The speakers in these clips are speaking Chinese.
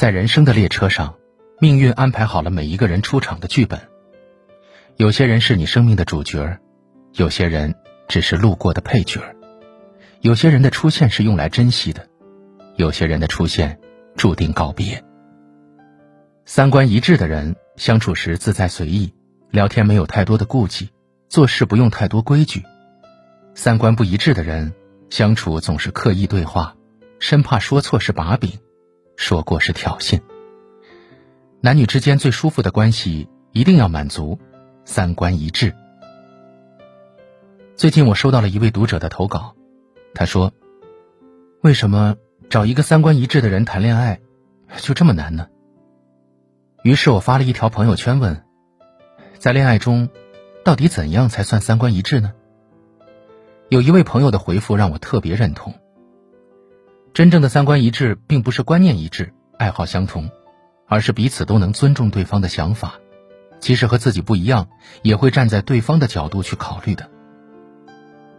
在人生的列车上，命运安排好了每一个人出场的剧本。有些人是你生命的主角，有些人只是路过的配角。有些人的出现是用来珍惜的，有些人的出现注定告别。三观一致的人相处时自在随意，聊天没有太多的顾忌，做事不用太多规矩。三观不一致的人相处总是刻意对话，生怕说错是把柄，说过是挑衅。男女之间最舒服的关系一定要满足三观一致。最近我收到了一位读者的投稿，他说：“为什么找一个三观一致的人谈恋爱就这么难呢？”于是我发了一条朋友圈问：“在恋爱中，到底怎样才算三观一致呢？”有一位朋友的回复让我特别认同。真正的三观一致，并不是观念一致、爱好相同，而是彼此都能尊重对方的想法，即使和自己不一样，也会站在对方的角度去考虑的。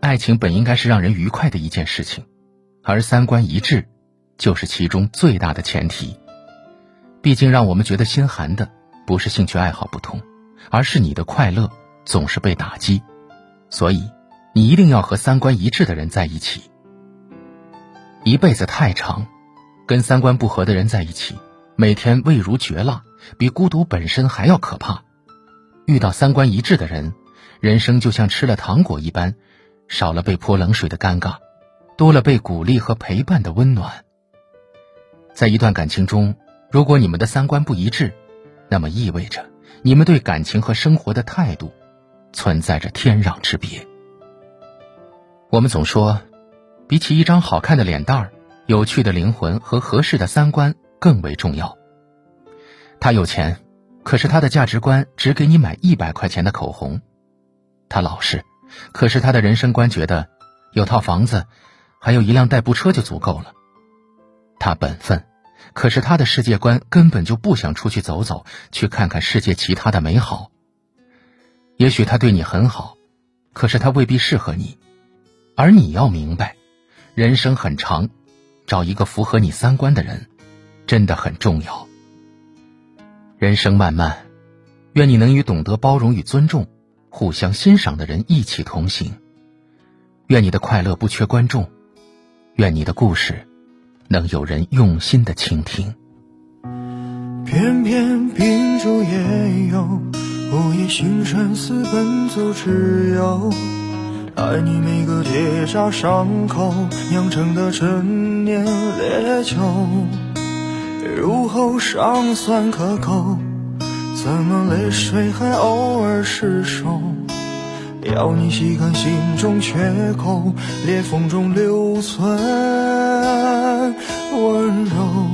爱情本应该是让人愉快的一件事情，而三观一致，就是其中最大的前提。毕竟，让我们觉得心寒的，不是兴趣爱好不同，而是你的快乐总是被打击，所以。你一定要和三观一致的人在一起。一辈子太长，跟三观不合的人在一起，每天味如绝蜡，比孤独本身还要可怕。遇到三观一致的人，人生就像吃了糖果一般，少了被泼冷水的尴尬，多了被鼓励和陪伴的温暖。在一段感情中，如果你们的三观不一致，那么意味着你们对感情和生活的态度存在着天壤之别。我们总说，比起一张好看的脸蛋儿，有趣的灵魂和合适的三观更为重要。他有钱，可是他的价值观只给你买一百块钱的口红；他老实，可是他的人生观觉得有套房子，还有一辆代步车就足够了；他本分，可是他的世界观根本就不想出去走走，去看看世界其他的美好。也许他对你很好，可是他未必适合你。而你要明白，人生很长，找一个符合你三观的人，真的很重要。人生漫漫，愿你能与懂得包容与尊重、互相欣赏的人一起同行。愿你的快乐不缺观众，愿你的故事能有人用心的倾听。偏偏秉烛夜游，午夜星辰似奔走之友。爱你每个结痂伤口酿成的陈年烈酒，入喉尚算可口，怎么泪水还偶尔失手？要你细看心中缺口，裂缝中留存温柔。